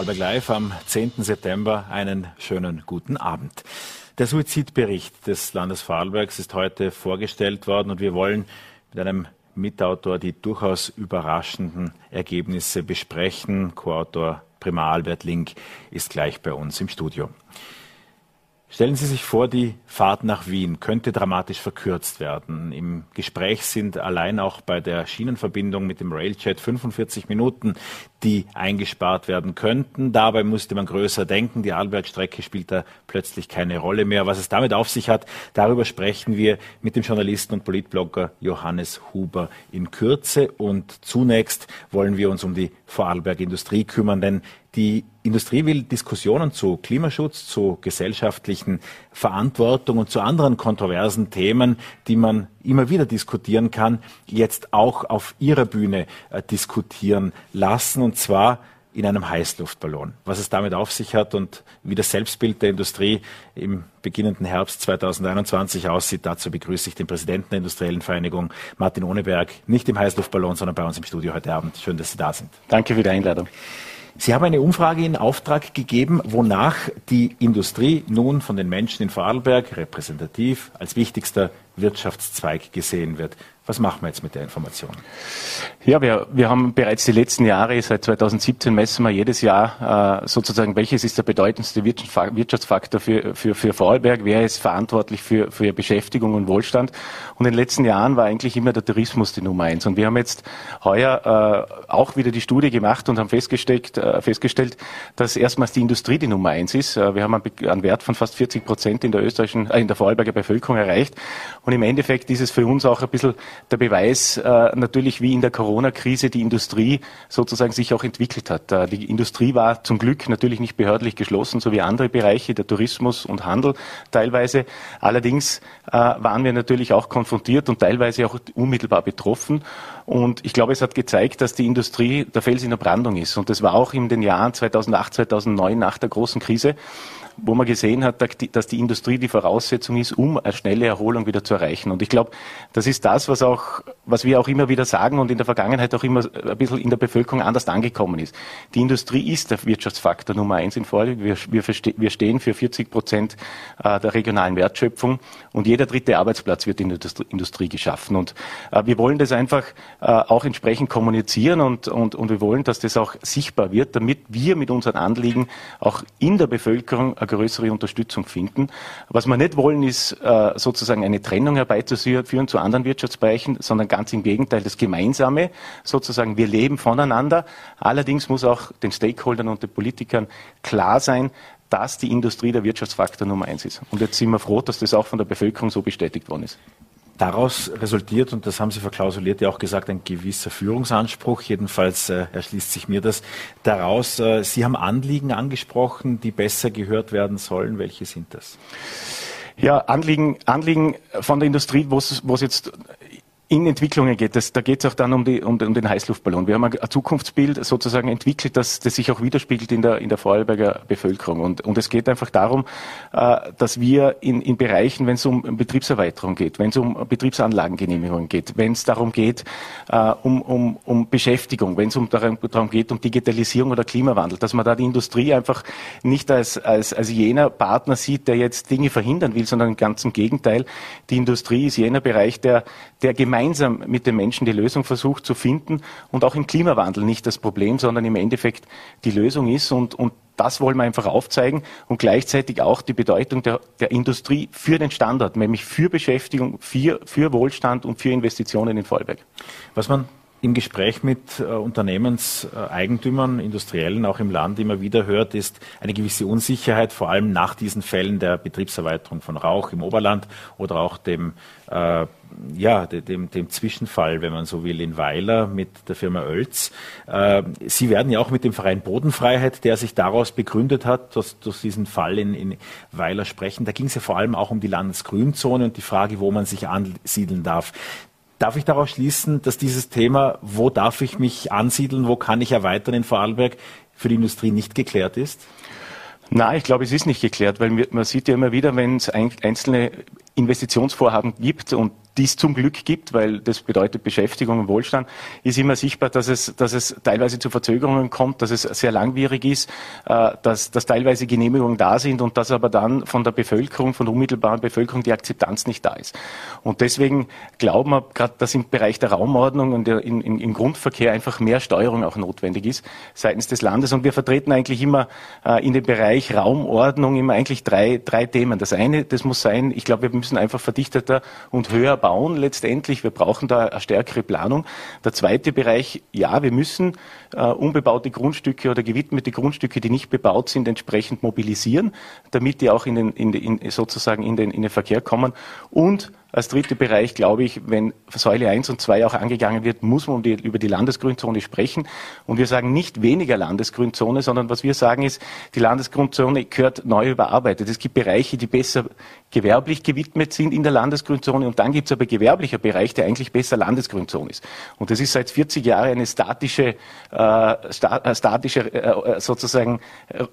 Vorarlberg Live am 10. September einen schönen guten Abend. Der Suizidbericht des Landes Vorarlbergs ist heute vorgestellt worden und wir wollen mit einem Mitautor die durchaus überraschenden Ergebnisse besprechen. Co-Autor Primar Albert Link ist gleich bei uns im Studio. Stellen Sie sich vor, die Fahrt nach Wien könnte dramatisch verkürzt werden. Im Gespräch sind allein auch bei der Schienenverbindung mit dem Railjet 45 Minuten, die eingespart werden könnten. Dabei musste man größer denken. Die Arlbergstrecke spielt da plötzlich keine Rolle mehr. Was es damit auf sich hat, darüber sprechen wir mit dem Journalisten und Politblogger Johannes Huber in Kürze. Und zunächst wollen wir uns um die Vorarlberg Industrie kümmern, denn die Industrie will Diskussionen zu Klimaschutz, zu gesellschaftlichen Verantwortung und zu anderen kontroversen Themen, die man immer wieder diskutieren kann, jetzt auch auf ihrer Bühne äh, diskutieren lassen, und zwar in einem Heißluftballon. Was es damit auf sich hat und wie das Selbstbild der Industrie im beginnenden Herbst 2021 aussieht, dazu begrüße ich den Präsidenten der Industriellen Vereinigung, Martin Ohneberg, nicht im Heißluftballon, sondern bei uns im Studio heute Abend. Schön, dass Sie da sind. Danke für die Einladung. Sie haben eine Umfrage in Auftrag gegeben, wonach die Industrie nun von den Menschen in Vorarlberg repräsentativ als wichtigster Wirtschaftszweig gesehen wird. Was machen wir jetzt mit der Information? Ja, wir, wir haben bereits die letzten Jahre, seit 2017 messen wir jedes Jahr äh, sozusagen, welches ist der bedeutendste Wirtschaftsfaktor für, für, für Vorarlberg, wer ist verantwortlich für, für Beschäftigung und Wohlstand. Und in den letzten Jahren war eigentlich immer der Tourismus die Nummer eins. Und wir haben jetzt heuer äh, auch wieder die Studie gemacht und haben festgestellt, äh, festgestellt dass erstmals die Industrie die Nummer eins ist. Äh, wir haben einen, einen, Wert von fast 40 Prozent in der österreichischen, äh, in der Vorarlberger Bevölkerung erreicht. Und im Endeffekt ist es für uns auch ein bisschen der Beweis äh, natürlich, wie in der Corona-Krise die Industrie sozusagen sich auch entwickelt hat. Äh, die Industrie war zum Glück natürlich nicht behördlich geschlossen, so wie andere Bereiche, der Tourismus und Handel teilweise. Allerdings äh, waren wir natürlich auch konfrontiert und teilweise auch unmittelbar betroffen. Und ich glaube, es hat gezeigt, dass die Industrie der Fels in der Brandung ist. Und das war auch in den Jahren 2008, 2009 nach der großen Krise wo man gesehen hat, dass die Industrie die Voraussetzung ist, um eine schnelle Erholung wieder zu erreichen. Und ich glaube, das ist das, was auch, was wir auch immer wieder sagen und in der Vergangenheit auch immer ein bisschen in der Bevölkerung anders angekommen ist. Die Industrie ist der Wirtschaftsfaktor Nummer eins in Vorarlberg. Wir, wir, wir stehen für 40 Prozent äh, der regionalen Wertschöpfung und jeder dritte Arbeitsplatz wird in der Industrie geschaffen. Und äh, wir wollen das einfach äh, auch entsprechend kommunizieren und, und, und wir wollen, dass das auch sichtbar wird, damit wir mit unseren Anliegen auch in der Bevölkerung größere Unterstützung finden. Was wir nicht wollen, ist äh, sozusagen eine Trennung herbeizuführen zu anderen Wirtschaftsbereichen, sondern ganz im Gegenteil, das Gemeinsame, sozusagen, wir leben voneinander. Allerdings muss auch den Stakeholdern und den Politikern klar sein, dass die Industrie der Wirtschaftsfaktor Nummer eins ist. Und jetzt sind wir froh, dass das auch von der Bevölkerung so bestätigt worden ist. Daraus resultiert, und das haben Sie verklausuliert ja auch gesagt, ein gewisser Führungsanspruch. Jedenfalls äh, erschließt sich mir das daraus. Äh, Sie haben Anliegen angesprochen, die besser gehört werden sollen. Welche sind das? Ja, Anliegen, Anliegen von der Industrie, wo es jetzt in Entwicklungen geht es. Da geht es auch dann um, die, um, um, den Heißluftballon. Wir haben ein Zukunftsbild sozusagen entwickelt, das, das sich auch widerspiegelt in der, in der Vorarlberger Bevölkerung. Und, und es geht einfach darum, äh, dass wir in, in Bereichen, wenn es um Betriebserweiterung geht, wenn es um Betriebsanlagengenehmigungen geht, wenn es darum geht, äh, um, um, um Beschäftigung, wenn es um darum, darum geht, um Digitalisierung oder Klimawandel, dass man da die Industrie einfach nicht als, als, als jener Partner sieht, der jetzt Dinge verhindern will, sondern ganz im Gegenteil. Die Industrie ist jener Bereich, der, der gemeinsam gemeinsam mit den Menschen die Lösung versucht zu finden und auch im Klimawandel nicht das Problem, sondern im Endeffekt die Lösung ist und, und das wollen wir einfach aufzeigen und gleichzeitig auch die Bedeutung der, der Industrie für den Standort, nämlich für Beschäftigung, für, für Wohlstand und für Investitionen in Vorarlberg. Was man im Gespräch mit äh, Unternehmenseigentümern, Industriellen auch im Land immer wieder hört, ist eine gewisse Unsicherheit, vor allem nach diesen Fällen der Betriebserweiterung von Rauch im Oberland oder auch dem, äh, ja, dem, dem Zwischenfall, wenn man so will, in Weiler mit der Firma Oelz. Äh, Sie werden ja auch mit dem Verein Bodenfreiheit, der sich daraus begründet hat, dass durch diesen Fall in, in Weiler sprechen. Da ging es ja vor allem auch um die Landesgrünzone und die Frage, wo man sich ansiedeln darf. Darf ich daraus schließen, dass dieses Thema, wo darf ich mich ansiedeln, wo kann ich erweitern in Vorarlberg, für die Industrie nicht geklärt ist? Nein, ich glaube, es ist nicht geklärt, weil man sieht ja immer wieder, wenn es einzelne Investitionsvorhaben gibt und die es zum Glück gibt, weil das bedeutet Beschäftigung und Wohlstand, ist immer sichtbar, dass es, dass es teilweise zu Verzögerungen kommt, dass es sehr langwierig ist, äh, dass, dass teilweise Genehmigungen da sind und dass aber dann von der Bevölkerung, von der unmittelbaren Bevölkerung die Akzeptanz nicht da ist. Und deswegen glauben wir gerade, dass im Bereich der Raumordnung und der, in, in, im Grundverkehr einfach mehr Steuerung auch notwendig ist seitens des Landes. Und wir vertreten eigentlich immer äh, in dem Bereich Raumordnung immer eigentlich drei, drei Themen. Das eine, das muss sein, ich glaube, wir müssen einfach verdichteter und höher bauen letztendlich. Wir brauchen da eine stärkere Planung. Der zweite Bereich, ja, wir müssen äh, unbebaute Grundstücke oder gewidmete Grundstücke, die nicht bebaut sind, entsprechend mobilisieren, damit die auch in den, in, in, sozusagen in den, in den Verkehr kommen. Und als dritter Bereich glaube ich, wenn Säule 1 und 2 auch angegangen wird, muss man über die Landesgrünzone sprechen. Und wir sagen nicht weniger Landesgrünzone, sondern was wir sagen ist, die Landesgrünzone gehört neu überarbeitet. Es gibt Bereiche, die besser gewerblich gewidmet sind in der Landesgrünzone und dann gibt es aber gewerblicher Bereich, der eigentlich besser Landesgrünzone ist. Und das ist seit 40 Jahren eine statische, äh, äh, statische äh, sozusagen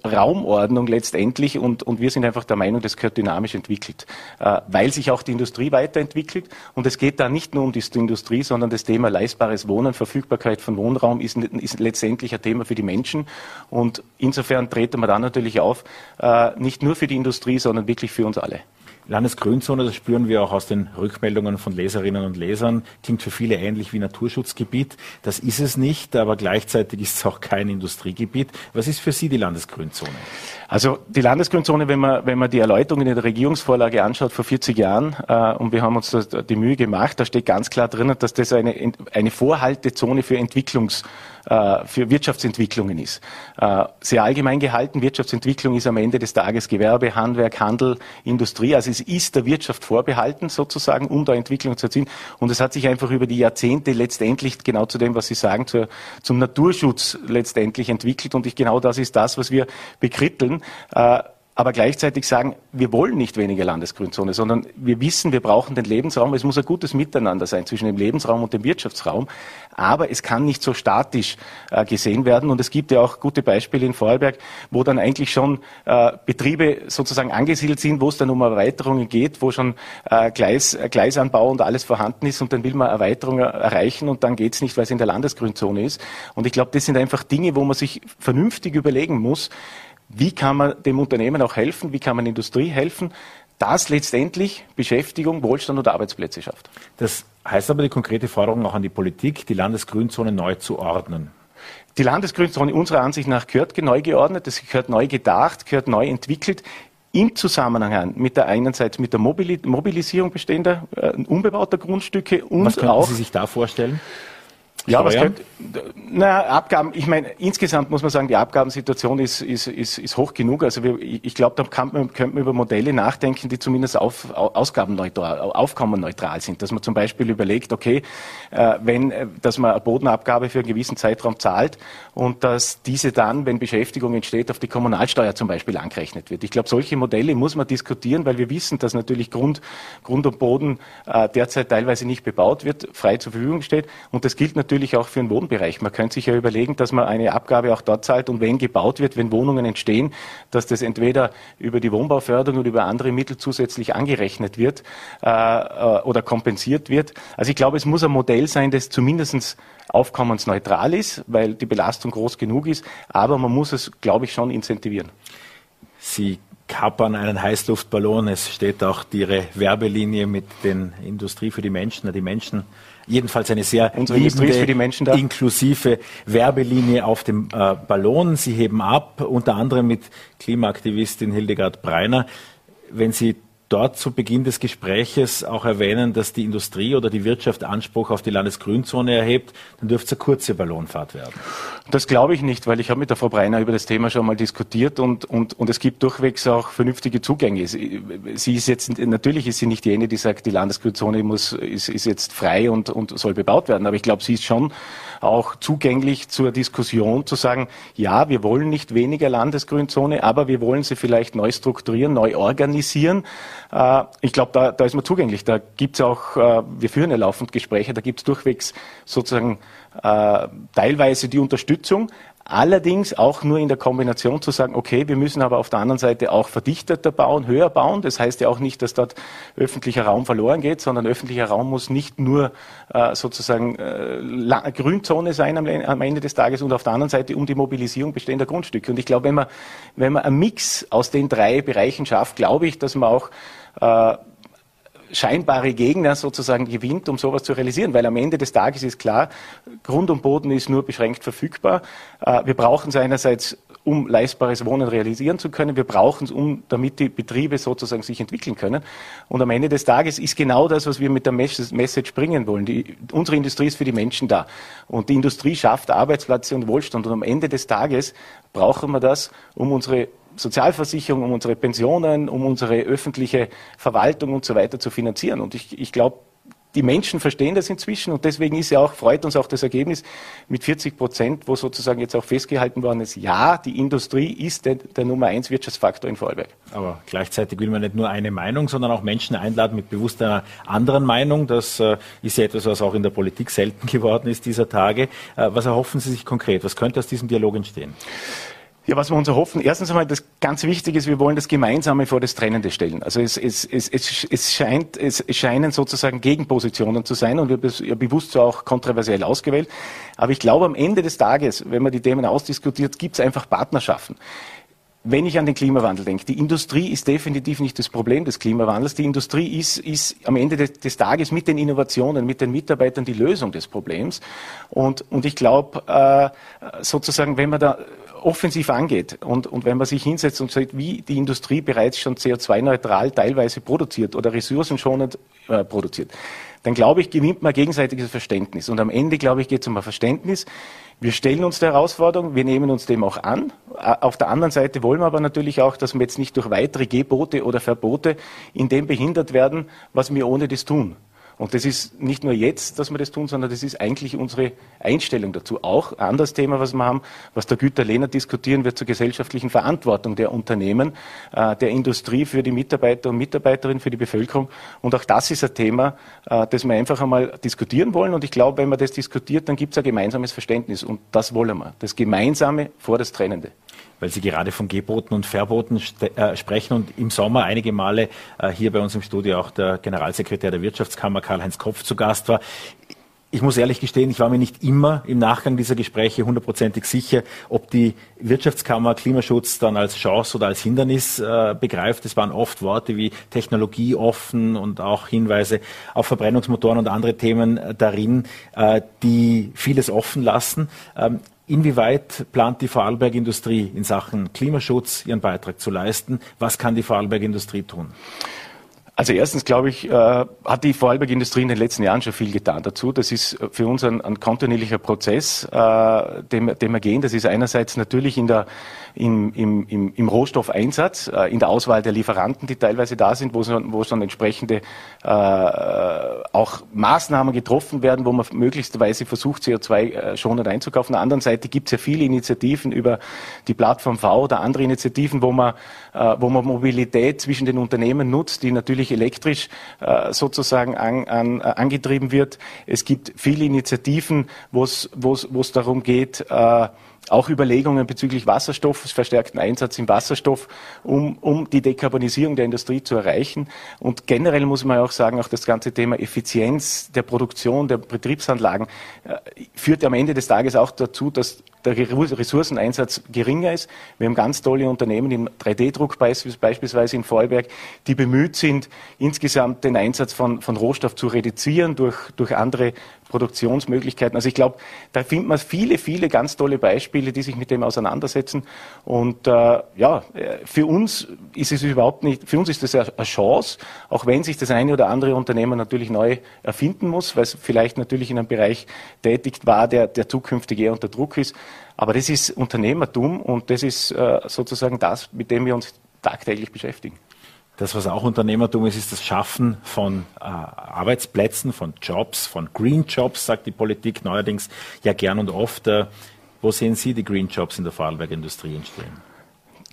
Raumordnung letztendlich und, und wir sind einfach der Meinung, das gehört dynamisch entwickelt, äh, weil sich auch die Industrie weiter weiterentwickelt. Und es geht da nicht nur um die Industrie, sondern das Thema leistbares Wohnen, Verfügbarkeit von Wohnraum ist, ist letztendlich ein Thema für die Menschen. Und insofern treten wir da natürlich auf, äh, nicht nur für die Industrie, sondern wirklich für uns alle. Landesgrünzone, das spüren wir auch aus den Rückmeldungen von Leserinnen und Lesern, klingt für viele ähnlich wie Naturschutzgebiet. Das ist es nicht, aber gleichzeitig ist es auch kein Industriegebiet. Was ist für Sie die Landesgrünzone? Also die Landesgrünzone, wenn man, wenn man die Erläuterung in der Regierungsvorlage anschaut vor 40 Jahren, äh, und wir haben uns die Mühe gemacht, da steht ganz klar drinnen, dass das eine, eine Vorhaltezone für Entwicklungs äh, für Wirtschaftsentwicklungen ist. Äh, sehr allgemein gehalten, Wirtschaftsentwicklung ist am Ende des Tages Gewerbe, Handwerk, Handel, Industrie. Also es ist der Wirtschaft vorbehalten sozusagen, um da Entwicklung zu erzielen. Und es hat sich einfach über die Jahrzehnte letztendlich genau zu dem, was Sie sagen, zur, zum Naturschutz letztendlich entwickelt. Und ich, genau das ist das, was wir bekritteln. Äh, aber gleichzeitig sagen, wir wollen nicht weniger Landesgrünzone, sondern wir wissen, wir brauchen den Lebensraum. Es muss ein gutes Miteinander sein zwischen dem Lebensraum und dem Wirtschaftsraum. Aber es kann nicht so statisch äh, gesehen werden. Und es gibt ja auch gute Beispiele in Vorarlberg, wo dann eigentlich schon äh, Betriebe sozusagen angesiedelt sind, wo es dann um Erweiterungen geht, wo schon äh, Gleis, äh, Gleisanbau und alles vorhanden ist. Und dann will man Erweiterungen erreichen und dann geht es nicht, weil es in der Landesgrünzone ist. Und ich glaube, das sind einfach Dinge, wo man sich vernünftig überlegen muss, wie kann man dem Unternehmen auch helfen? Wie kann man Industrie helfen? Das letztendlich Beschäftigung, Wohlstand und Arbeitsplätze schafft. Das heißt aber die konkrete Forderung auch an die Politik, die Landesgrünzone neu zu ordnen. Die Landesgrünzone unserer Ansicht nach gehört neu geordnet, es gehört neu gedacht, gehört neu entwickelt im Zusammenhang mit der einen Seite mit der Mobilisierung bestehender äh, unbebauter Grundstücke und Was auch Sie sich da vorstellen? Ja, was könnte, na, Abgaben, ich meine, insgesamt muss man sagen, die Abgabensituation ist, ist, ist, ist hoch genug. Also wir, ich glaube, da kann man, könnte man über Modelle nachdenken, die zumindest auf, ausgabenneutral, aufkommenneutral sind. Dass man zum Beispiel überlegt, okay, äh, wenn, äh, dass man eine Bodenabgabe für einen gewissen Zeitraum zahlt und dass diese dann, wenn Beschäftigung entsteht, auf die Kommunalsteuer zum Beispiel angerechnet wird. Ich glaube, solche Modelle muss man diskutieren, weil wir wissen, dass natürlich Grund, Grund und Boden äh, derzeit teilweise nicht bebaut wird, frei zur Verfügung steht. Und das gilt natürlich natürlich auch für den Wohnbereich. Man könnte sich ja überlegen, dass man eine Abgabe auch dort zahlt und wenn gebaut wird, wenn Wohnungen entstehen, dass das entweder über die Wohnbauförderung oder über andere Mittel zusätzlich angerechnet wird äh, äh oder kompensiert wird. Also ich glaube, es muss ein Modell sein, das zumindest aufkommensneutral ist, weil die Belastung groß genug ist, aber man muss es, glaube ich, schon incentivieren. Sie kappern einen Heißluftballon. Es steht auch Ihre Werbelinie mit den Industrie für die Menschen. Die Menschen jedenfalls eine sehr liebende, für die Menschen da. inklusive Werbelinie auf dem äh, Ballon. Sie heben ab, unter anderem mit Klimaaktivistin Hildegard Breiner. Wenn Sie dort zu Beginn des Gespräches auch erwähnen, dass die Industrie oder die Wirtschaft Anspruch auf die Landesgrünzone erhebt, dann dürfte es eine kurze Ballonfahrt werden. Das glaube ich nicht, weil ich habe mit der Frau Breiner über das Thema schon mal diskutiert und, und, und es gibt durchwegs auch vernünftige Zugänge. Sie, ist jetzt, natürlich ist sie nicht jene, die sagt, die Landesgrünzone muss, ist, ist jetzt frei und, und soll bebaut werden, aber ich glaube, sie ist schon auch zugänglich zur Diskussion zu sagen, ja, wir wollen nicht weniger Landesgrünzone, aber wir wollen sie vielleicht neu strukturieren, neu organisieren. Äh, ich glaube, da, da ist man zugänglich. Da gibt es auch, äh, wir führen ja laufend Gespräche, da gibt es durchwegs sozusagen äh, teilweise die Unterstützung, Allerdings auch nur in der Kombination zu sagen, okay, wir müssen aber auf der anderen Seite auch verdichteter bauen, höher bauen. Das heißt ja auch nicht, dass dort öffentlicher Raum verloren geht, sondern öffentlicher Raum muss nicht nur äh, sozusagen äh, Grünzone sein am, am, Ende des Tages und auf der anderen Seite um die Mobilisierung bestehender Grundstücke. Und ich glaube, wenn man, wenn man einen Mix aus den drei Bereichen schafft, glaube ich, dass man auch äh, scheinbare Gegner sozusagen gewinnt, um sowas zu realisieren. Weil am Ende des Tages ist klar, Grund und Boden ist nur beschränkt verfügbar. Äh, wir brauchen es einerseits, um leistbares Wohnen realisieren zu können. Wir brauchen es, um, damit die Betriebe sozusagen sich entwickeln können. Und am Ende des Tages ist genau das, was wir mit der Message bringen wollen. Die, unsere Industrie ist für die Menschen da. Und die Industrie schafft Arbeitsplätze und Wohlstand. Und am Ende des Tages brauchen wir das, um unsere Sozialversicherung, um unsere Pensionen, um unsere öffentliche Verwaltung und so weiter zu finanzieren. Und ich, ich glaube, die Menschen verstehen das inzwischen und deswegen ist ja auch, freut uns auch das Ergebnis mit 40 Prozent, wo sozusagen jetzt auch festgehalten worden ist, ja, die Industrie ist der, der Nummer eins Wirtschaftsfaktor in Vorarlberg. Aber gleichzeitig will man nicht nur eine Meinung, sondern auch Menschen einladen mit bewusst einer anderen Meinung. Das äh, ist ja etwas, was auch in der Politik selten geworden ist dieser Tage. Äh, was erhoffen Sie sich konkret? Was könnte aus diesem Dialog entstehen? Ja, was wir uns erhoffen, erstens einmal, das ganz wichtig ist, wir wollen das Gemeinsame vor das Trennende stellen. Also es, es, es, es, es, scheint, es scheinen sozusagen Gegenpositionen zu sein und wir haben ja bewusst so auch kontroversiell ausgewählt. Aber ich glaube, am Ende des Tages, wenn man die Themen ausdiskutiert, gibt es einfach Partnerschaften. Wenn ich an den Klimawandel denke, die Industrie ist definitiv nicht das Problem des Klimawandels. Die Industrie ist, ist am Ende des, des Tages mit den Innovationen, mit den Mitarbeitern die Lösung des Problems. Und, und ich glaube, äh, sozusagen, wenn man da offensiv angeht und, und wenn man sich hinsetzt und sagt, wie die Industrie bereits schon CO2-neutral teilweise produziert oder ressourcenschonend äh, produziert, dann glaube ich, gewinnt man gegenseitiges Verständnis. Und am Ende, glaube ich, geht es um ein Verständnis. Wir stellen uns der Herausforderung, wir nehmen uns dem auch an. Auf der anderen Seite wollen wir aber natürlich auch, dass wir jetzt nicht durch weitere Gebote oder Verbote in dem behindert werden, was wir ohne das tun. Und das ist nicht nur jetzt, dass wir das tun, sondern das ist eigentlich unsere Einstellung dazu. Auch ein anderes Thema, was wir haben, was der Güter Lehner diskutieren wird zur gesellschaftlichen Verantwortung der Unternehmen, äh, der Industrie für die Mitarbeiter und Mitarbeiterinnen, für die Bevölkerung. Und auch das ist ein Thema, äh, das wir einfach einmal diskutieren wollen. Und ich glaube, wenn man das diskutiert, dann gibt es ein gemeinsames Verständnis. Und das wollen wir. Das Gemeinsame vor das Trennende weil Sie gerade von Geboten und Verboten äh, sprechen und im Sommer einige Male äh, hier bei uns im Studio auch der Generalsekretär der Wirtschaftskammer Karl-Heinz Kopf zu Gast war. Ich muss ehrlich gestehen, ich war mir nicht immer im Nachgang dieser Gespräche hundertprozentig sicher, ob die Wirtschaftskammer Klimaschutz dann als Chance oder als Hindernis äh, begreift. Es waren oft Worte wie technologieoffen und auch Hinweise auf Verbrennungsmotoren und andere Themen äh, darin, äh, die vieles offen lassen. Ähm, Inwieweit plant die Vorarlberg Industrie in Sachen Klimaschutz ihren Beitrag zu leisten? Was kann die Vorarlberg Industrie tun? Also erstens glaube ich, äh, hat die Vorarlberg Industrie in den letzten Jahren schon viel getan dazu. Das ist für uns ein, ein kontinuierlicher Prozess, äh, den, den wir gehen. Das ist einerseits natürlich in der im, im, im, im Rohstoffeinsatz, äh, in der Auswahl der Lieferanten, die teilweise da sind, wo, wo schon entsprechende äh, auch Maßnahmen getroffen werden, wo man möglichstweise versucht, CO2 äh, schonend einzukaufen. Auf der anderen Seite gibt es ja viele Initiativen über die Plattform V oder andere Initiativen, wo man, äh, wo man Mobilität zwischen den Unternehmen nutzt, die natürlich elektrisch äh, sozusagen an, an, äh, angetrieben wird. Es gibt viele Initiativen, wo es darum geht, äh, auch Überlegungen bezüglich Wasserstoffs, verstärkten Einsatz im Wasserstoff, um, um die Dekarbonisierung der Industrie zu erreichen. Und generell muss man auch sagen, auch das ganze Thema Effizienz der Produktion, der Betriebsanlagen äh, führt am Ende des Tages auch dazu, dass der Ressourceneinsatz geringer ist. Wir haben ganz tolle Unternehmen im 3D-Druck beispielsweise in Vorarlberg, die bemüht sind, insgesamt den Einsatz von, von Rohstoff zu reduzieren durch, durch andere Produktionsmöglichkeiten. Also ich glaube, da findet man viele, viele ganz tolle Beispiele, die sich mit dem auseinandersetzen. Und äh, ja, für uns ist es überhaupt nicht, für uns ist das eine Chance, auch wenn sich das eine oder andere Unternehmen natürlich neu erfinden muss, weil es vielleicht natürlich in einem Bereich tätig war, der, der zukünftig eher unter Druck ist. Aber das ist Unternehmertum und das ist äh, sozusagen das, mit dem wir uns tagtäglich beschäftigen. Das, was auch Unternehmertum ist, ist das Schaffen von äh, Arbeitsplätzen, von Jobs, von Green Jobs, sagt die Politik neuerdings ja gern und oft. Äh, wo sehen Sie die Green Jobs in der Vorarlberg Industrie entstehen?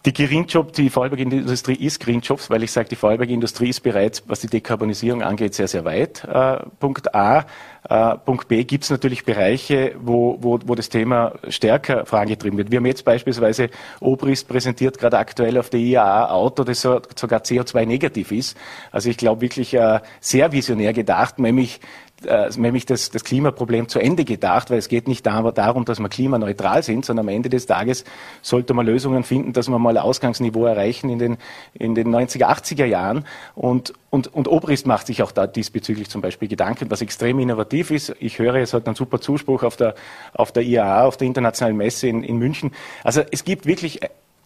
Die Green Job, die Vorarlberg-Industrie ist Green Jobs, weil ich sage, die Vorarlberg-Industrie ist bereits, was die Dekarbonisierung angeht, sehr, sehr weit. Äh, Punkt A. Äh, Punkt B gibt es natürlich Bereiche, wo, wo, wo das Thema stärker vorangetrieben wird. Wir haben jetzt beispielsweise Obrist präsentiert gerade aktuell auf der IAA Auto, das sogar CO2-negativ ist. Also ich glaube wirklich äh, sehr visionär gedacht, nämlich äh, nämlich das, das Klimaproblem zu Ende gedacht, weil es geht nicht darum, dass wir klimaneutral sind, sondern am Ende des Tages sollte man Lösungen finden, dass wir mal Ausgangsniveau erreichen in den, in den 90er, 80er Jahren. Und, und, und Obrist macht sich auch da diesbezüglich zum Beispiel Gedanken, was extrem innovativ ist. Ich höre, es hat einen super Zuspruch auf der, auf der IAA, auf der Internationalen Messe in, in München. Also es gibt wirklich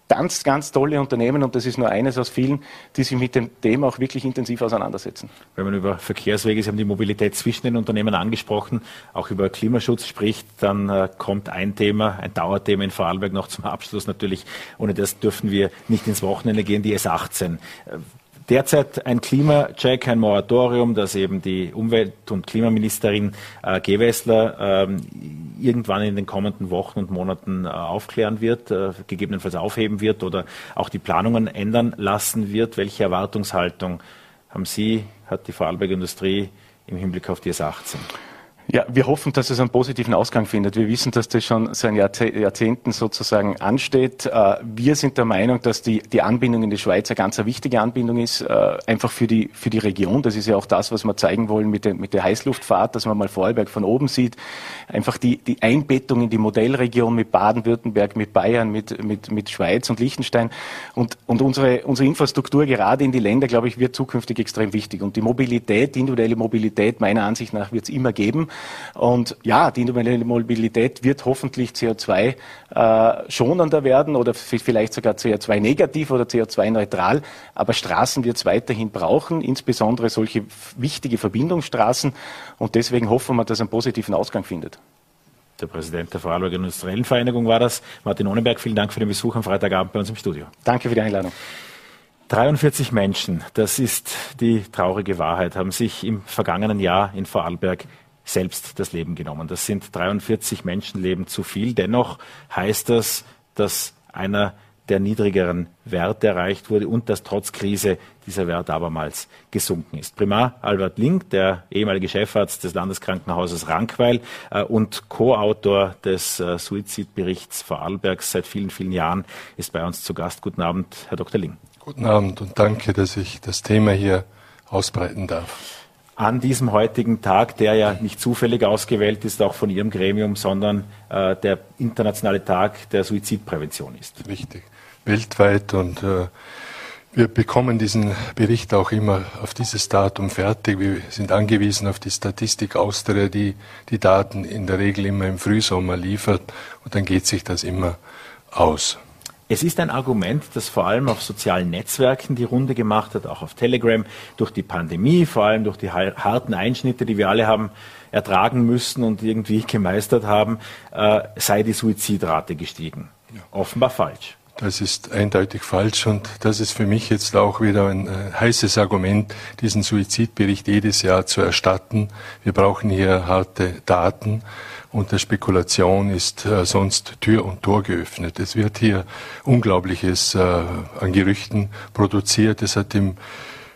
ganz, ganz tolle Unternehmen und das ist nur eines aus vielen, die sich mit dem Thema auch wirklich intensiv auseinandersetzen. Wenn man über Verkehrswege, Sie haben die Mobilität zwischen den Unternehmen angesprochen, auch über Klimaschutz spricht, dann äh, kommt ein Thema, ein Dauerthema in Vorarlberg noch zum Abschluss natürlich. Ohne das dürfen wir nicht ins Wochenende gehen, die S18 derzeit ein Klimacheck, ein Moratorium, das eben die Umwelt- und Klimaministerin äh, Gewessler äh, irgendwann in den kommenden Wochen und Monaten äh, aufklären wird, äh, gegebenenfalls aufheben wird oder auch die Planungen ändern lassen wird. Welche Erwartungshaltung haben Sie, hat die Vorarlberger Industrie im Hinblick auf die S18? Ja, wir hoffen, dass es einen positiven Ausgang findet. Wir wissen, dass das schon seit Jahrzehnten sozusagen ansteht. Äh, wir sind der Meinung, dass die, die Anbindung in die Schweiz eine ganz wichtige Anbindung ist, äh, einfach für die, für die Region. Das ist ja auch das, was wir zeigen wollen mit, der mit der Heißluftfahrt, dass man mal Vorarlberg von oben sieht. Einfach die, die Einbettung in die Modellregion mit Baden-Württemberg, mit Bayern, mit, mit, mit Schweiz und Liechtenstein. Und, und unsere, unsere Infrastruktur gerade in die Länder, glaube ich, wird zukünftig extrem wichtig. Und die Mobilität, die individuelle Mobilität, meiner Ansicht nach, wird es immer geben. Und ja, die individuelle Mobilität wird hoffentlich CO2 äh, schonender werden oder vielleicht sogar CO2 negativ oder CO2 neutral. Aber Straßen wird es weiterhin brauchen, insbesondere solche wichtige Verbindungsstraßen. Und deswegen hoffen wir, dass er einen positiven Ausgang findet. Der Präsident der Vorarlberger Industriellen Vereinigung war das. Martin Ohnenberg, vielen Dank für den Besuch am Freitagabend bei uns im Studio. Danke für die Einladung. 43 Menschen, das ist die traurige Wahrheit, haben sich im vergangenen Jahr in Vorarlberg selbst das Leben genommen. Das sind 43 Menschenleben zu viel. Dennoch heißt das, dass einer der niedrigeren Werte erreicht wurde und dass trotz Krise dieser Wert abermals gesunken ist. Primar Albert Link, der ehemalige Chefarzt des Landeskrankenhauses Rankweil äh, und Co-Autor des äh, Suizidberichts Vorarlbergs seit vielen, vielen Jahren, ist bei uns zu Gast. Guten Abend, Herr Dr. Ling. Guten Abend und danke, dass ich das Thema hier ausbreiten darf an diesem heutigen Tag, der ja nicht zufällig ausgewählt ist, auch von Ihrem Gremium, sondern äh, der internationale Tag der Suizidprävention ist. Richtig, weltweit und äh, wir bekommen diesen Bericht auch immer auf dieses Datum fertig. Wir sind angewiesen auf die Statistik Austria, die die Daten in der Regel immer im Frühsommer liefert und dann geht sich das immer aus. Es ist ein Argument, das vor allem auf sozialen Netzwerken die Runde gemacht hat, auch auf Telegram, durch die Pandemie, vor allem durch die harten Einschnitte, die wir alle haben ertragen müssen und irgendwie gemeistert haben, äh, sei die Suizidrate gestiegen. Ja. Offenbar falsch. Das ist eindeutig falsch und das ist für mich jetzt auch wieder ein äh, heißes Argument, diesen Suizidbericht jedes Jahr zu erstatten. Wir brauchen hier harte Daten und der Spekulation ist äh, sonst Tür und Tor geöffnet. Es wird hier Unglaubliches äh, an Gerüchten produziert. Es hat im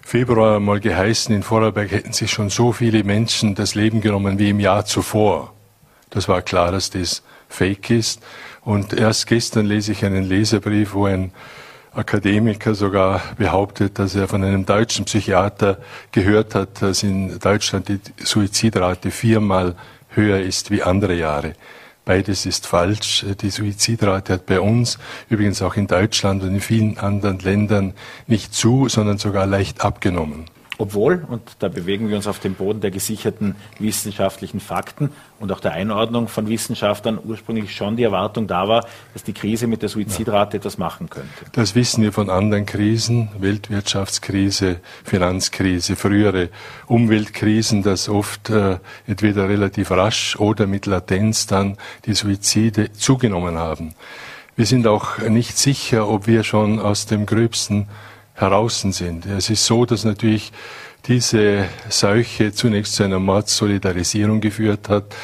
Februar mal geheißen, in Vorarlberg hätten sich schon so viele Menschen das Leben genommen wie im Jahr zuvor. Das war klar, dass das fake ist. Und erst gestern lese ich einen Leserbrief, wo ein Akademiker sogar behauptet, dass er von einem deutschen Psychiater gehört hat, dass in Deutschland die Suizidrate viermal höher ist wie andere Jahre. Beides ist falsch. Die Suizidrate hat bei uns, übrigens auch in Deutschland und in vielen anderen Ländern, nicht zu, sondern sogar leicht abgenommen. Obwohl, und da bewegen wir uns auf dem Boden der gesicherten wissenschaftlichen Fakten und auch der Einordnung von Wissenschaftlern, ursprünglich schon die Erwartung da war, dass die Krise mit der Suizidrate ja. etwas machen könnte. Das wissen wir von anderen Krisen, Weltwirtschaftskrise, Finanzkrise, frühere Umweltkrisen, dass oft äh, entweder relativ rasch oder mit Latenz dann die Suizide zugenommen haben. Wir sind auch nicht sicher, ob wir schon aus dem gröbsten heraus sind. Es ist so, dass natürlich diese Seuche zunächst zu einer Mordsolidarisierung geführt hat.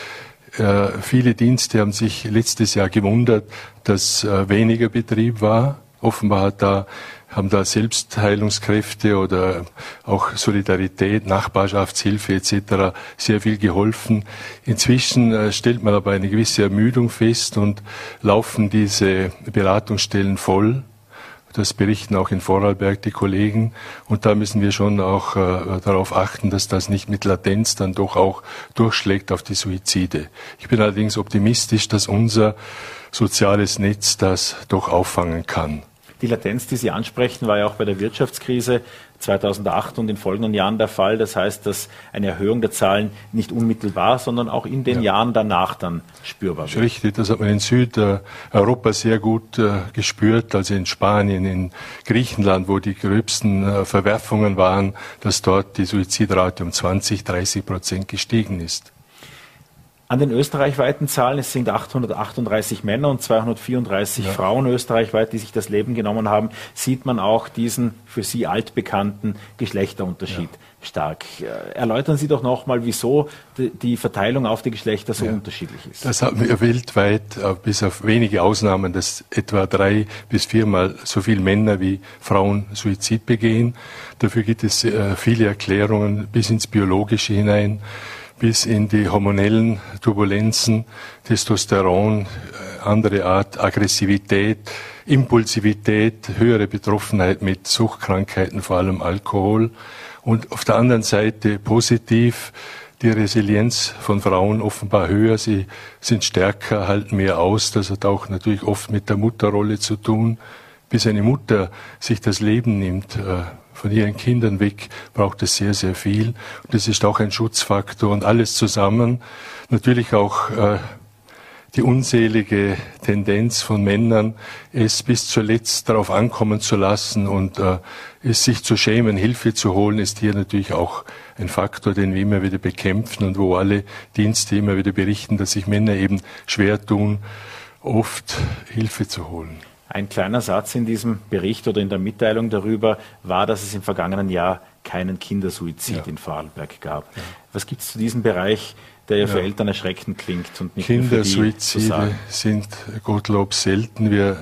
Äh, viele Dienste haben sich letztes Jahr gewundert, dass äh, weniger Betrieb war. Offenbar hat da, haben da Selbstheilungskräfte oder auch Solidarität, Nachbarschaftshilfe etc. sehr viel geholfen. Inzwischen äh, stellt man aber eine gewisse Ermüdung fest und laufen diese Beratungsstellen voll. Das berichten auch in Vorarlberg die Kollegen. Und da müssen wir schon auch äh, darauf achten, dass das nicht mit Latenz dann doch auch durchschlägt auf die Suizide. Ich bin allerdings optimistisch, dass unser soziales Netz das doch auffangen kann. Die Latenz, die Sie ansprechen, war ja auch bei der Wirtschaftskrise 2008 und in folgenden Jahren der Fall. Das heißt, dass eine Erhöhung der Zahlen nicht unmittelbar, sondern auch in den ja. Jahren danach dann spürbar wird. Richtig, das hat man in Südeuropa sehr gut äh, gespürt, also in Spanien, in Griechenland, wo die gröbsten äh, Verwerfungen waren, dass dort die Suizidrate um 20, 30 Prozent gestiegen ist. An den österreichweiten Zahlen, es sind 838 Männer und 234 ja. Frauen österreichweit, die sich das Leben genommen haben, sieht man auch diesen für Sie altbekannten Geschlechterunterschied ja. stark. Äh, erläutern Sie doch nochmal, wieso die Verteilung auf die Geschlechter so ja. unterschiedlich ist. Das haben wir weltweit, äh, bis auf wenige Ausnahmen, dass etwa drei bis viermal so viele Männer wie Frauen Suizid begehen. Dafür gibt es äh, viele Erklärungen bis ins Biologische hinein bis in die hormonellen Turbulenzen, Testosteron, äh, andere Art Aggressivität, Impulsivität, höhere Betroffenheit mit Suchtkrankheiten, vor allem Alkohol. Und auf der anderen Seite positiv die Resilienz von Frauen offenbar höher. Sie sind stärker, halten mehr aus. Das hat auch natürlich oft mit der Mutterrolle zu tun. Bis eine Mutter sich das Leben nimmt, äh, von ihren Kindern weg braucht es sehr, sehr viel. Und das ist auch ein Schutzfaktor und alles zusammen. Natürlich auch äh, die unselige Tendenz von Männern, es bis zuletzt darauf ankommen zu lassen und äh, es sich zu schämen, Hilfe zu holen, ist hier natürlich auch ein Faktor, den wir immer wieder bekämpfen und wo alle Dienste immer wieder berichten, dass sich Männer eben schwer tun, oft Hilfe zu holen. Ein kleiner Satz in diesem Bericht oder in der Mitteilung darüber war, dass es im vergangenen Jahr keinen Kindersuizid ja. in Vorarlberg gab. Ja. Was gibt es zu diesem Bereich, der ja, für Eltern erschreckend klingt und nicht Kindersuizide sind Gottlob selten. Wir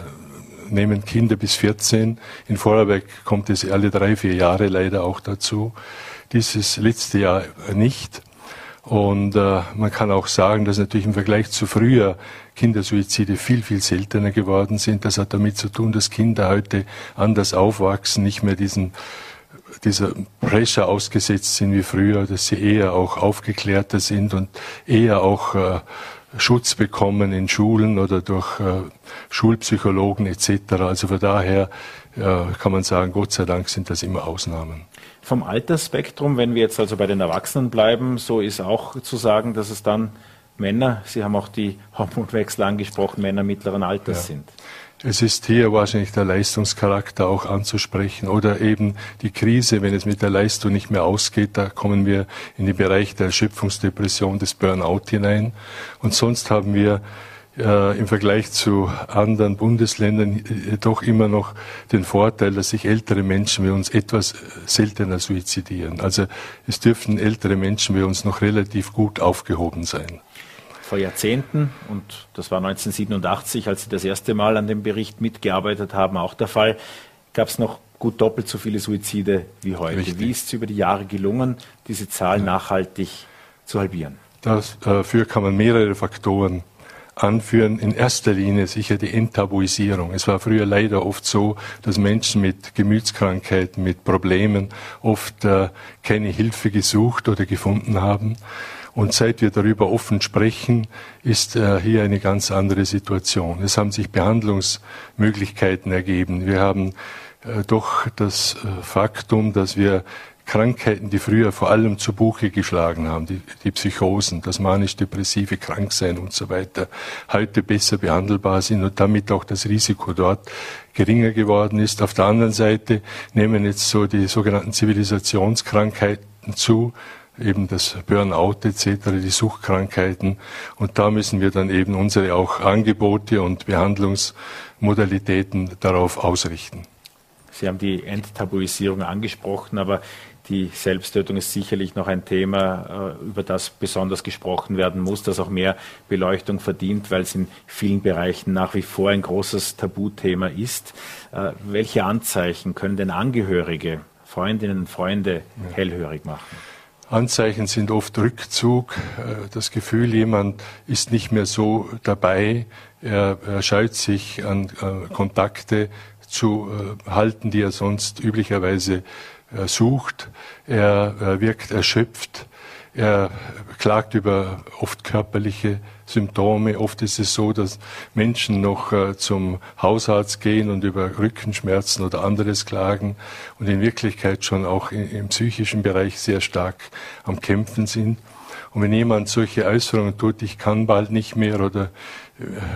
nehmen Kinder bis 14. In Vorarlberg kommt es alle drei, vier Jahre leider auch dazu. Dieses letzte Jahr nicht. Und äh, man kann auch sagen, dass natürlich im Vergleich zu früher Kindersuizide viel, viel seltener geworden sind. Das hat damit zu tun, dass Kinder heute anders aufwachsen, nicht mehr diesen dieser Pressure ausgesetzt sind wie früher, dass sie eher auch aufgeklärter sind und eher auch äh, Schutz bekommen in Schulen oder durch äh, Schulpsychologen etc. Also von daher äh, kann man sagen, Gott sei Dank sind das immer Ausnahmen. Vom Altersspektrum, wenn wir jetzt also bei den Erwachsenen bleiben, so ist auch zu sagen, dass es dann Männer, Sie haben auch die Hormonwechsel angesprochen, Männer mittleren Alters ja. sind. Es ist hier wahrscheinlich der Leistungscharakter auch anzusprechen oder eben die Krise, wenn es mit der Leistung nicht mehr ausgeht, da kommen wir in den Bereich der Erschöpfungsdepression, des Burnout hinein. Und sonst haben wir äh, im Vergleich zu anderen Bundesländern äh, doch immer noch den Vorteil, dass sich ältere Menschen wie uns etwas seltener suizidieren. Also es dürfen ältere Menschen wie uns noch relativ gut aufgehoben sein vor Jahrzehnten, und das war 1987, als Sie das erste Mal an dem Bericht mitgearbeitet haben, auch der Fall, gab es noch gut doppelt so viele Suizide wie heute. Richtig. Wie ist es über die Jahre gelungen, diese Zahl ja. nachhaltig zu halbieren? Dafür kann man mehrere Faktoren anführen. In erster Linie sicher die Enttabuisierung. Es war früher leider oft so, dass Menschen mit Gemütskrankheiten, mit Problemen oft äh, keine Hilfe gesucht oder gefunden haben. Und seit wir darüber offen sprechen, ist äh, hier eine ganz andere Situation. Es haben sich Behandlungsmöglichkeiten ergeben. Wir haben äh, doch das äh, Faktum, dass wir Krankheiten, die früher vor allem zu Buche geschlagen haben, die, die Psychosen, das manisch-depressive Kranksein und so weiter, heute besser behandelbar sind und damit auch das Risiko dort geringer geworden ist. Auf der anderen Seite nehmen jetzt so die sogenannten Zivilisationskrankheiten zu, eben das Burnout etc., die Suchtkrankheiten. Und da müssen wir dann eben unsere auch Angebote und Behandlungsmodalitäten darauf ausrichten. Sie haben die Enttabuisierung angesprochen, aber Die Selbsttötung ist sicherlich noch ein Thema, äh, über das besonders gesprochen werden muss, das auch mehr Beleuchtung verdient, weil es in vielen Bereichen nach wie vor ein großes Tabuthema ist. Äh, welche Anzeichen können denn Angehörige, Freundinnen und Freunde hellhörig machen? Anzeichen sind oft Rückzug, äh, das Gefühl, jemand ist nicht mehr so dabei, er, er scheut sich an Kontakte zu halten, die er sonst üblicherweise er sucht, er, wirkt erschöpft, er klagt über oft körperliche Symptome. Oft ist es so, dass Menschen noch äh, zum Hausarzt gehen und über Rückenschmerzen oder anderes klagen und in Wirklichkeit schon auch im psychischen Bereich sehr stark am Kämpfen sind. Und wenn jemand solche Äußerungen tut, ich kann bald nicht mehr oder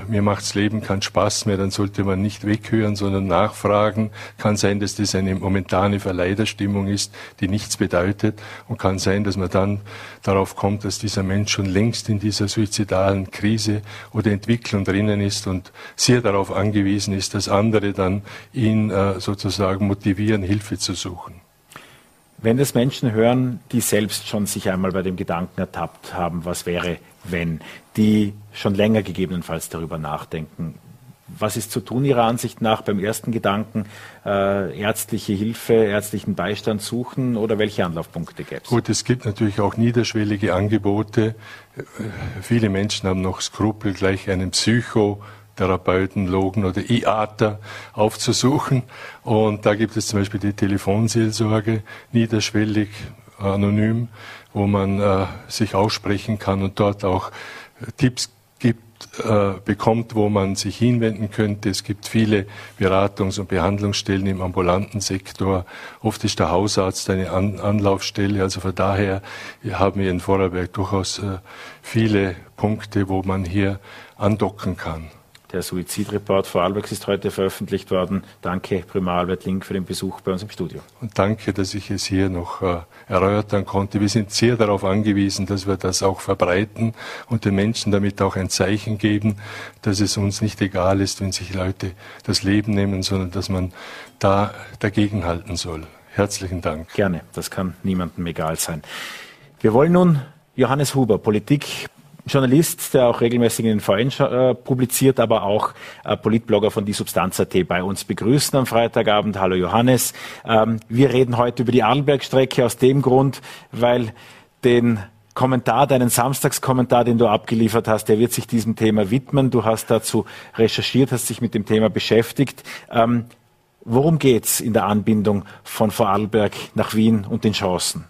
mir macht's Leben keinen Spaß mehr, dann sollte man nicht weghören, sondern nachfragen. Kann sein, dass das eine momentane Verleiderstimmung ist, die nichts bedeutet und kann sein, dass man dann darauf kommt, dass dieser Mensch schon längst in dieser suizidalen Krise oder Entwicklung drinnen ist und sehr darauf angewiesen ist, dass andere dann ihn äh, sozusagen motivieren, Hilfe zu suchen. Wenn das Menschen hören, die selbst schon sich einmal bei dem Gedanken ertappt haben, was wäre, wenn, die schon länger gegebenenfalls darüber nachdenken, was ist zu tun Ihrer Ansicht nach beim ersten Gedanken? Äh, ärztliche Hilfe, ärztlichen Beistand suchen oder welche Anlaufpunkte gäbe es? Gut, es gibt natürlich auch niederschwellige Angebote. Äh, viele Menschen haben noch Skrupel, gleich einen Psycho Therapeuten, Logen oder IATA aufzusuchen. Und da gibt es zum Beispiel die Telefonseelsorge, niederschwellig, anonym, wo man äh, sich aussprechen kann und dort auch Tipps äh, bekommt, wo man sich hinwenden könnte. Es gibt viele Beratungs- und Behandlungsstellen im ambulanten Sektor. Oft ist der Hausarzt eine An Anlaufstelle. Also von daher haben wir in Vorarlberg durchaus äh, viele Punkte, wo man hier andocken kann. Der Suizidreport Vorarlbergs ist heute veröffentlicht worden. Danke, Primar Albert Link, für den Besuch bei uns im Studio. Und danke, dass ich es hier noch äh, erörtern konnte. Wir sind sehr darauf angewiesen, dass wir das auch verbreiten und den Menschen damit auch ein Zeichen geben, dass es uns nicht egal ist, wenn sich Leute das Leben nehmen, sondern dass man da dagegenhalten soll. Herzlichen Dank. Gerne, das kann niemandem egal sein. Wir wollen nun Johannes Huber, Politik, Journalist, der auch regelmäßig in den VN äh, publiziert, aber auch äh, Politblogger von die Substanz.at bei uns begrüßen am Freitagabend. Hallo Johannes. Ähm, wir reden heute über die Arlbergstrecke aus dem Grund, weil den Kommentar, deinen Samstagskommentar, den du abgeliefert hast, der wird sich diesem Thema widmen. Du hast dazu recherchiert, hast dich mit dem Thema beschäftigt. Ähm, worum geht's in der Anbindung von Vorarlberg nach Wien und den Chancen?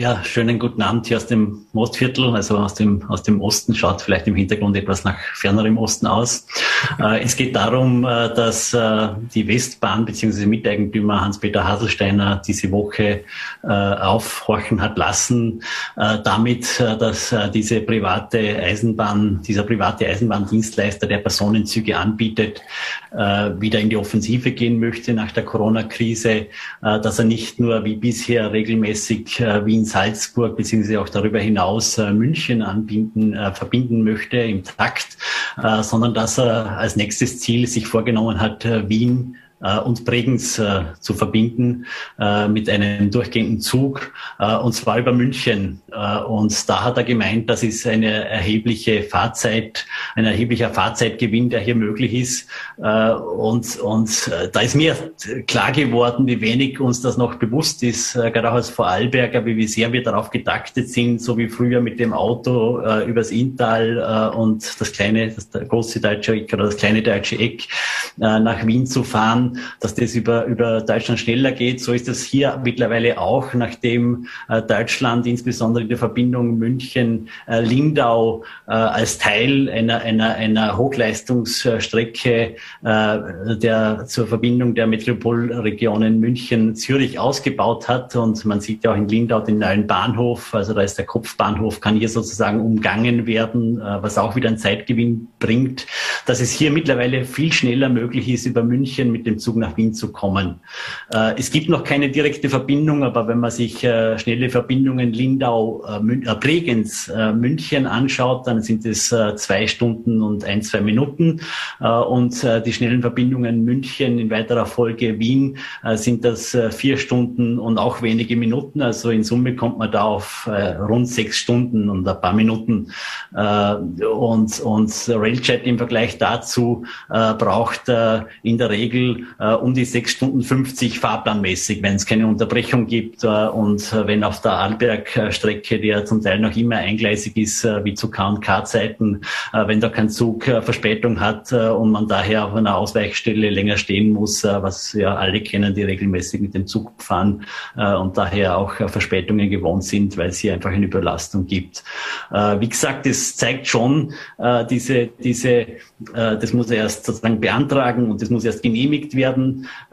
Ja, schönen guten Abend hier aus dem Mostviertel, also aus dem, aus dem Osten, schaut vielleicht im Hintergrund etwas nach fernerem Osten aus. Äh, es geht darum, äh, dass äh, die Westbahn bzw. Miteigentümer Hans-Peter Haselsteiner diese Woche äh, aufhorchen hat lassen, äh, damit, äh, dass diese private Eisenbahn, dieser private Eisenbahndienstleister, der Personenzüge anbietet, wieder in die Offensive gehen möchte nach der Corona-Krise, dass er nicht nur wie bisher regelmäßig Wien Salzburg beziehungsweise auch darüber hinaus äh, München anbinden, äh, verbinden möchte im Takt, äh, sondern dass er als nächstes Ziel sich vorgenommen hat, Wien und Bregenz äh, zu verbinden äh, mit einem durchgehenden Zug äh, und zwar über München. Äh, und da hat er gemeint, das ist eine erhebliche Fahrzeit, ein erheblicher Fahrzeitgewinn, der hier möglich ist. Äh, und und äh, da ist mir klar geworden, wie wenig uns das noch bewusst ist, äh, gerade auch als Vorarlberger, wie sehr wir darauf getaktet sind, so wie früher mit dem Auto äh, übers Inntal äh, und das kleine, das große deutsche Eck oder das kleine deutsche Eck äh, nach Wien zu fahren dass das über, über Deutschland schneller geht. So ist das hier mittlerweile auch, nachdem äh, Deutschland insbesondere in der Verbindung München-Lindau äh, als Teil einer, einer, einer Hochleistungsstrecke äh, der, zur Verbindung der Metropolregionen München-Zürich ausgebaut hat. Und man sieht ja auch in Lindau den neuen Bahnhof, also da ist der Kopfbahnhof, kann hier sozusagen umgangen werden, äh, was auch wieder einen Zeitgewinn bringt. dass es hier mittlerweile viel schneller möglich ist, über München mit dem Zug nach Wien zu kommen. Äh, es gibt noch keine direkte Verbindung, aber wenn man sich äh, schnelle Verbindungen Lindau, äh, Bregenz, München anschaut, dann sind es zwei Stunden und ein, zwei Minuten. Und die schnellen Verbindungen München in weiterer Folge Wien sind das vier Stunden und auch wenige Minuten. Also in Summe kommt man da auf rund sechs Stunden und ein paar Minuten. Und, und Railjet im Vergleich dazu braucht in der Regel um die sechs Stunden 50 fahrplanmäßig, wenn es keine Unterbrechung gibt und wenn auf der Arlbergstrecke, die ja zum Teil noch immer eingleisig ist, wie zu K&K-Zeiten, wenn da kein Zug Verspätung hat und man daher auf einer Ausweichstelle länger stehen muss, was ja alle kennen, die regelmäßig mit dem Zug fahren und daher auch Verspätungen gewohnt sind, weil es hier einfach eine Überlastung gibt. Wie gesagt, es zeigt schon diese, diese, das muss er erst sozusagen beantragen und das muss erst genehmigt werden,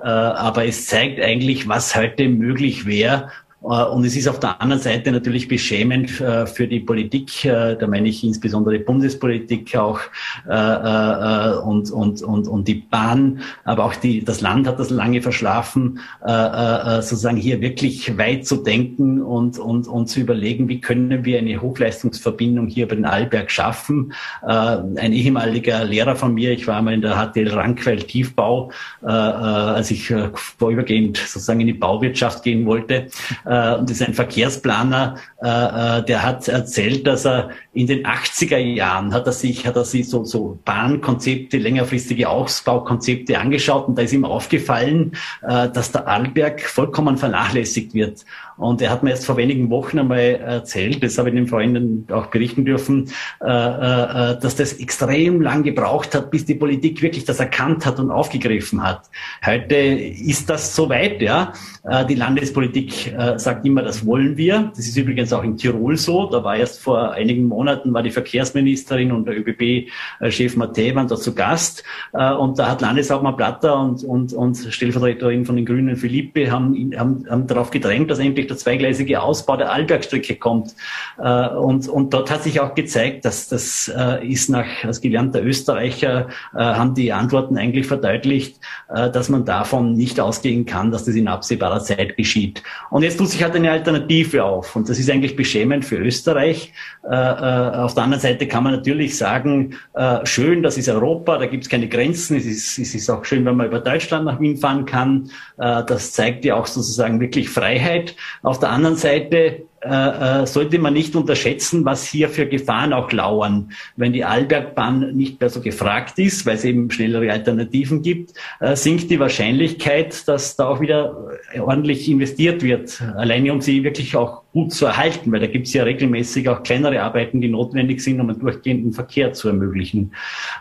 aber es zeigt eigentlich, was heute möglich wäre, äh, und es ist auf der anderen Seite natürlich beschämend äh, für die Politik, äh, da meine ich insbesondere Bundespolitik auch und, und, und, und die Bahn, aber auch die, das Land hat das lange verschlafen, sozusagen hier wirklich weit zu denken und, und, und zu überlegen, wie können wir eine Hochleistungsverbindung hier bei den Arlberg schaffen. Ein ehemaliger Lehrer von mir, ich war einmal in der HTL Rankweil Tiefbau, als ich vorübergehend sozusagen in die Bauwirtschaft gehen wollte, äh, und ist ein Verkehrsplaner, äh, äh, der hat erzählt, dass er in den 80er Jahren hat er sich, hat er sich so, so Bahnkonzepte, längerfristige Ausbaukonzepte angeschaut und da ist ihm aufgefallen, äh, dass der Arlberg vollkommen vernachlässigt wird. Und er hat mir erst vor wenigen Wochen einmal erzählt, das habe ich den Freunden auch berichten dürfen, äh, äh, dass das extrem lang gebraucht hat, bis die Politik wirklich das erkannt hat und aufgegriffen hat. Heute ist das soweit, ja. Äh, die Landespolitik sagt immer, das wollen wir. Das ist übrigens auch in Tirol so. Da war erst vor einigen Monaten war die Verkehrsministerin und der ÖBB-Chef Mattei waren da zu Gast. Und da hat Landeshauptmann Platter und, und, und Stellvertreterin von den Grünen Philippe haben, haben, haben darauf gedrängt, dass endlich der zweigleisige Ausbau der Allbergstrecke kommt. Äh, und, und dort hat sich auch gezeigt, dass das äh, ist nach, als gelernter Österreicher, äh, haben die Antworten eigentlich verdeutlicht, dass man davon nicht ausgehen kann, dass das in absehbarer Zeit geschieht. Und jetzt tut sich halt eine Alternative auf. Und das ist eigentlich beschämend für Österreich. Auf der anderen Seite kann man natürlich sagen, schön, das ist Europa, da gibt es keine Grenzen. Es ist, es ist auch schön, wenn man über Deutschland nach Wien fahren kann. Das zeigt ja auch sozusagen wirklich Freiheit. Auf der anderen Seite äh, äh, sollte man nicht unterschätzen, was hier für Gefahren auch lauern. Wenn die Albergbahn nicht mehr so gefragt ist, weil es eben schnellere Alternativen gibt, äh, sinkt die Wahrscheinlichkeit, dass da auch wieder ordentlich investiert wird, alleine um sie wirklich auch gut zu erhalten, weil da gibt es ja regelmäßig auch kleinere Arbeiten, die notwendig sind, um einen durchgehenden Verkehr zu ermöglichen.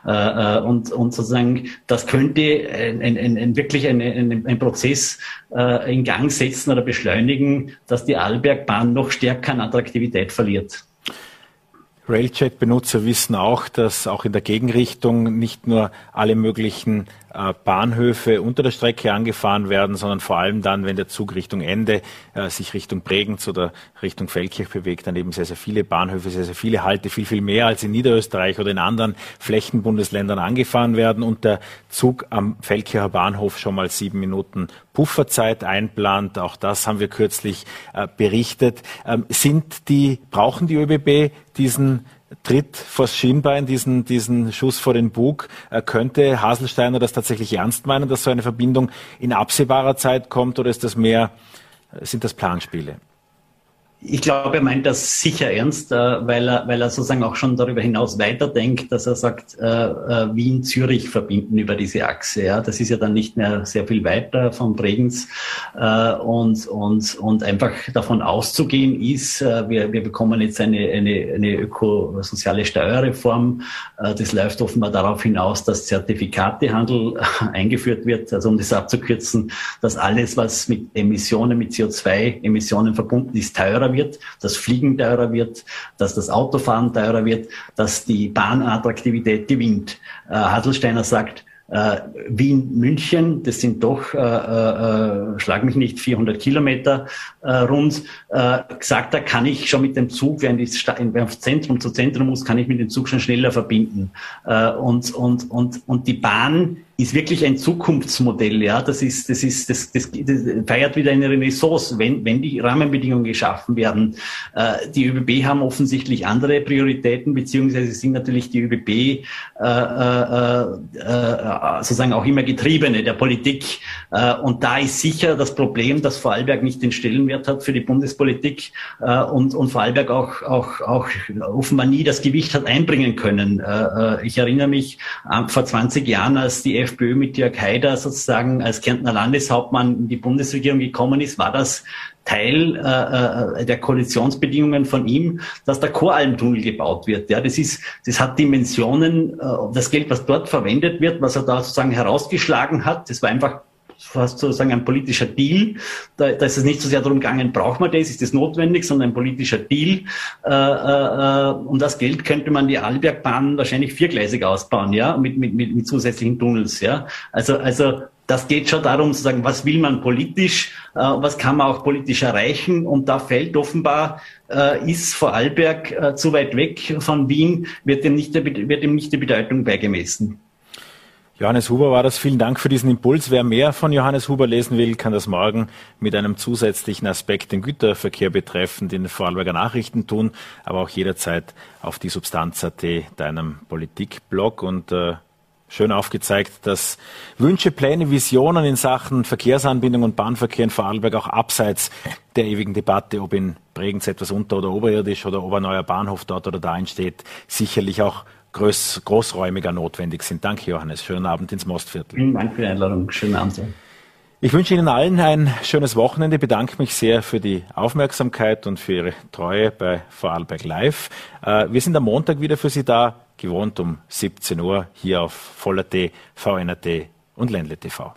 Äh, äh und, und sozusagen, das könnte ein, ein, ein wirklich ein, ein, Prozess äh, in Gang setzen oder beschleunigen, dass die Arlbergbahn noch stärker an Attraktivität verliert. Railjet-Benutzer wissen auch, dass auch in der Gegenrichtung nicht nur alle möglichen Bahnhöfe unter der Strecke angefahren werden, sondern vor allem dann, wenn der Zug Richtung Ende äh, sich Richtung Bregenz oder Richtung Feldkirch bewegt, dann eben sehr, sehr viele Bahnhöfe, sehr, sehr viele Halte, viel, viel mehr als in Niederösterreich oder in anderen Flächenbundesländern angefahren werden und der Zug am Feldkircher Bahnhof schon mal sieben Minuten Pufferzeit einplant. Auch das haben wir kürzlich äh, berichtet. Ähm, sind die, brauchen die ÖBB diesen Tritt vors Schienbein, diesen, diesen Schuss vor den Bug. Äh, könnte Haselsteiner das tatsächlich ernst meinen, dass so eine Verbindung in absehbarer Zeit kommt oder ist das mehr, äh, sind das Planspiele? Ich glaube, er meint das sicher ernst, äh, weil er, weil er sozusagen auch schon darüber hinaus weiterdenkt, dass er sagt, äh, äh, Wien-Zürich verbinden über diese Achse. Ja, das ist ja dann nicht mehr sehr viel weiter von Bregenz und und und einfach davon auszugehen ist, wir, wir bekommen jetzt eine eine, eine ökosoziale Steuerreform. Das läuft offenbar darauf hinaus, dass Zertifikatehandel eingeführt wird, also um das abzukürzen, dass alles, was mit Emissionen, mit CO2-Emissionen verbunden ist, teurer teurer wird, dass Fliegen teurer wird, dass das Autofahren teurer wird, dass die Bahnattraktivität gewinnt. Äh, Haselsteiner sagt, äh, Wien, München, das sind doch, äh, äh, schlag mich nicht, 400 Kilometer äh, rund, äh, gesagt, da kann ich schon mit dem Zug, wenn ich aufs Zentrum zu Zentrum muss, kann ich mit dem Zug schon schneller verbinden. Äh, und, und, und, und die Bahn ist wirklich ein Zukunftsmodell, ja. Das ist, das ist, das, das, das feiert wieder eine Renaissance, wenn, wenn die Rahmenbedingungen geschaffen werden. Äh, die ÖBB haben offensichtlich andere Prioritäten, beziehungsweise sind natürlich die ÖBB äh, äh, äh, sozusagen auch immer Getriebene der Politik. Äh, und da ist sicher das Problem, dass Vorarlberg nicht den Stellenwert hat für die Bundespolitik äh, und, und Vorarlberg auch, auch, auch offenbar nie das Gewicht hat einbringen können. Äh, äh ich erinnere mich äh, vor 20 Jahren, als die FPÖ mit Jörg Haider sozusagen als Kärntner Landeshauptmann in die Bundesregierung gekommen ist, war das Teil äh, äh, der Koalitionsbedingungen von ihm, dass der Choralmtunnel gebaut wird. Ja, das ist, das hat Dimensionen. Äh, das Geld, was dort verwendet wird, was er da sozusagen herausgeschlagen hat, das war einfach fast sozusagen ein politischer Deal. Da, da ist es nicht so sehr darum gegangen, braucht man das, ist das notwendig, sondern ein politischer Deal. Äh, äh, um das Geld könnte man die Arlbergbahn wahrscheinlich viergleisig ausbauen, ja, mit, mit, mit, mit zusätzlichen Tunnels, ja. Also, also das geht schon darum zu sagen, was will man politisch, äh, was kann man auch politisch erreichen. Und da fällt offenbar, äh, ist Vorarlberg äh, zu weit weg von Wien, wird dem nicht, wird dem nicht die Bedeutung beigemessen. Johannes Huber war das. Vielen Dank für diesen Impuls. Wer mehr von Johannes Huber lesen will, kann das morgen mit einem zusätzlichen Aspekt den Güterverkehr betreffend in den Vorarlberger Nachrichten tun, aber auch jederzeit auf die Substanz.at, deinem Politikblog. Und äh, schön aufgezeigt, dass Wünsche, Pläne, Visionen in Sachen Verkehrsanbindung und Bahnverkehr in Vorarlberg auch abseits der ewigen Debatte, ob in Bregenz etwas unter- oder oberirdisch oder ob ein neuer Bahnhof dort oder da entsteht, sicherlich auch groß, großräumiger notwendig sind. Danke, Johannes. Schönen Abend ins Mostviertel. Vielen Dank für die Einladung. Schönen Abend. Ich wünsche Ihnen allen ein schönes Wochenende, bedanke mich sehr für die Aufmerksamkeit und für Ihre Treue bei Vorarlberg Live. Äh, wir sind am Montag wieder für Sie da, gewohnt um 17 Uhr hier auf Voller.t, VNRT und Ländle TV.